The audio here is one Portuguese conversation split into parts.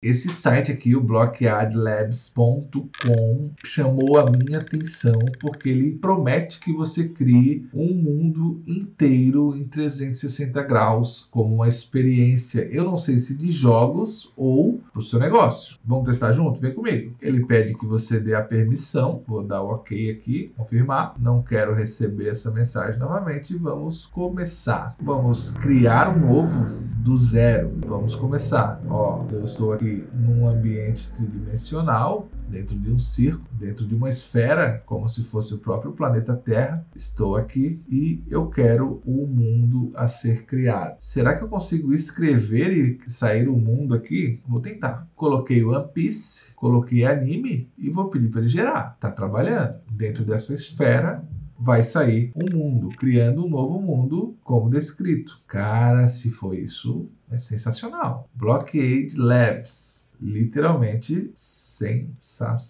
Esse site aqui, o blockyardlabs.com, chamou a minha atenção porque ele promete que você crie um mundo inteiro em 360 graus, como uma experiência, eu não sei se de jogos ou para o seu negócio. Vamos testar junto? Vem comigo. Ele pede que você dê a permissão, vou dar o ok aqui, confirmar. Não quero receber essa mensagem novamente. Vamos começar. Vamos criar um novo do zero. Vamos começar. Ó, eu estou aqui num ambiente tridimensional, dentro de um circo, dentro de uma esfera, como se fosse o próprio planeta Terra. Estou aqui e eu quero o mundo a ser criado. Será que eu consigo escrever e sair o mundo aqui? Vou tentar. Coloquei One Piece, coloquei anime e vou pedir para ele gerar. Tá trabalhando dentro dessa esfera vai sair um mundo, criando um novo mundo como descrito. Cara, se foi isso, é sensacional. Blockade Labs. Literalmente sensacional.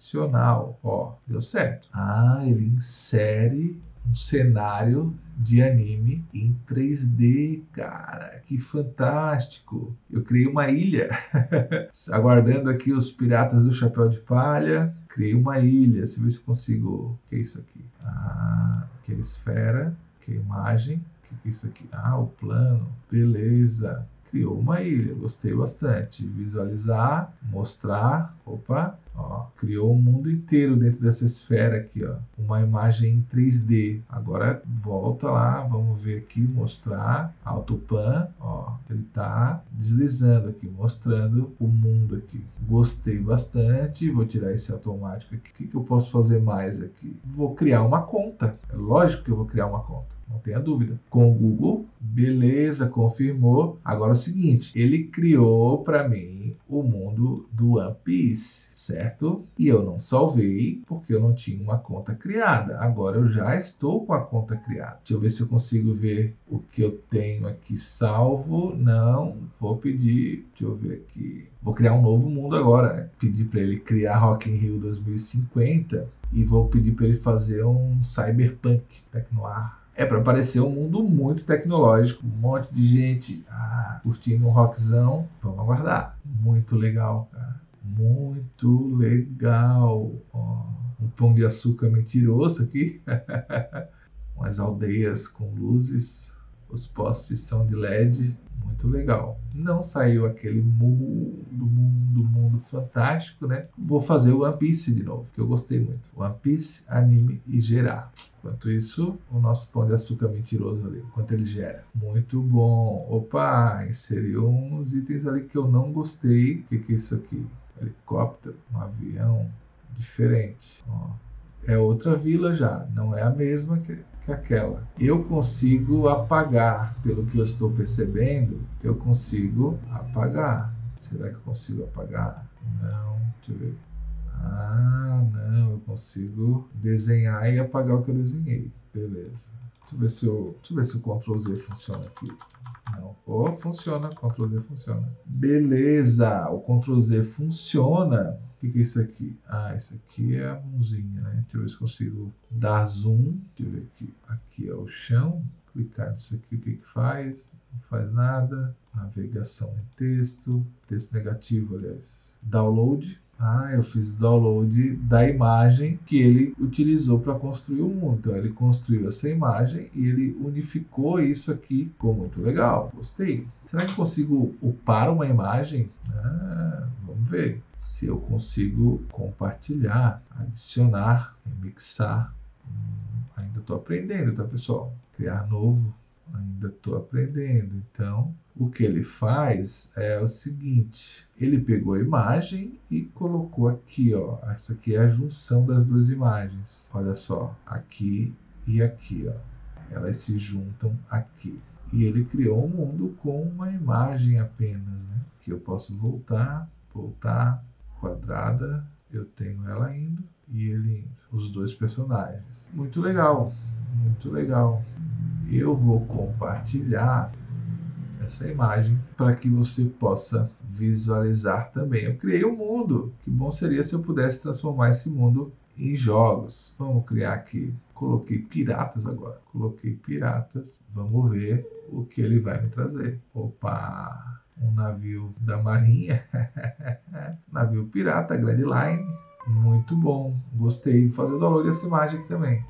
Ó, deu certo. Ah, ele insere um cenário de anime em 3D, cara, que fantástico! Eu criei uma ilha, aguardando aqui os piratas do chapéu de palha. Criei uma ilha, se ver se consigo. O que é isso aqui? Ah, que é esfera, que é imagem. O que é isso aqui? Ah, o plano. Beleza criou uma ilha. Gostei bastante. Visualizar, mostrar. Opa, ó, criou um mundo inteiro dentro dessa esfera aqui, ó. Uma imagem em 3D. Agora volta lá, vamos ver aqui, mostrar. Autopan, ó, ele tá deslizando aqui, mostrando o mundo aqui. Gostei bastante. Vou tirar esse automático aqui. O que, que eu posso fazer mais aqui? Vou criar uma conta. É lógico que eu vou criar uma conta não tenha dúvida. Com o Google, beleza, confirmou. Agora é o seguinte, ele criou para mim o mundo do One Piece, certo? E eu não salvei porque eu não tinha uma conta criada. Agora eu já estou com a conta criada. Deixa eu ver se eu consigo ver o que eu tenho aqui salvo. Não, vou pedir, deixa eu ver aqui. Vou criar um novo mundo agora, né? Pedir para ele criar Rock in Rio 2050 e vou pedir para ele fazer um Cyberpunk Tecnoir é para parecer um mundo muito tecnológico, um monte de gente ah, curtindo um rockzão. Vamos aguardar. Muito legal, cara. Muito legal. Oh, um pão de açúcar mentiroso aqui. Umas aldeias com luzes. Os postes são de LED muito legal. Não saiu aquele mundo, mundo, mundo fantástico, né? Vou fazer o One Piece de novo, que eu gostei muito. One Piece, anime e gerar. Enquanto isso, o nosso pão de açúcar mentiroso ali, enquanto ele gera. Muito bom. Opa, inseriu uns itens ali que eu não gostei. O que, que é isso aqui? Helicóptero, um avião diferente. Ó, é outra vila já, não é a mesma que que aquela. Eu consigo apagar, pelo que eu estou percebendo, eu consigo apagar. Será que eu consigo apagar? Não, deixa eu ver. Ah, não, eu consigo desenhar e apagar o que eu desenhei. Beleza. Deixa eu ver se, eu, deixa eu ver se o Ctrl Z funciona aqui. Não. Oh, funciona, Ctrl Z funciona. Beleza, o Ctrl Z funciona. O que, que é isso aqui? Ah, isso aqui é a mãozinha, né? Deixa eu ver se consigo dar zoom. Deixa eu ver aqui. Aqui é o chão. Clicar nisso aqui, o que, que faz? Não faz nada. Navegação em texto. Texto negativo, aliás. Download. Ah, eu fiz download da imagem que ele utilizou para construir o mundo. Então ele construiu essa imagem e ele unificou isso aqui. Ficou muito legal. Gostei. Será que consigo upar uma imagem? Ah, vamos ver se eu consigo compartilhar, adicionar, mixar. Hum, ainda estou aprendendo, tá pessoal? Criar novo ainda estou aprendendo. Então, o que ele faz é o seguinte: ele pegou a imagem e colocou aqui, ó. Essa aqui é a junção das duas imagens. Olha só, aqui e aqui, ó. Elas se juntam aqui. E ele criou um mundo com uma imagem apenas, né? Que eu posso voltar, voltar, quadrada, eu tenho ela indo e ele. Os dois personagens. Muito legal, muito legal eu vou compartilhar essa imagem para que você possa visualizar também. Eu criei um mundo. Que bom seria se eu pudesse transformar esse mundo em jogos. Vamos criar aqui. Coloquei piratas agora. Coloquei piratas. Vamos ver o que ele vai me trazer. Opa! um navio da marinha, navio pirata, Grand Line, muito bom, gostei, vou fazer o download dessa imagem aqui também.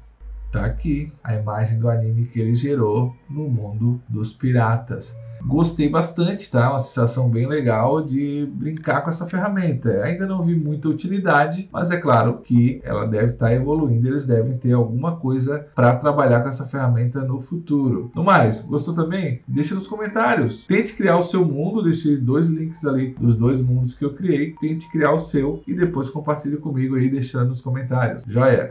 Tá aqui a imagem do anime que ele gerou no mundo dos piratas. Gostei bastante, tá? Uma sensação bem legal de brincar com essa ferramenta. Ainda não vi muita utilidade, mas é claro que ela deve estar tá evoluindo. Eles devem ter alguma coisa para trabalhar com essa ferramenta no futuro. No mais, gostou também? Deixa nos comentários. Tente criar o seu mundo. Deixei dois links ali dos dois mundos que eu criei. Tente criar o seu e depois compartilhe comigo aí deixando nos comentários. Joia?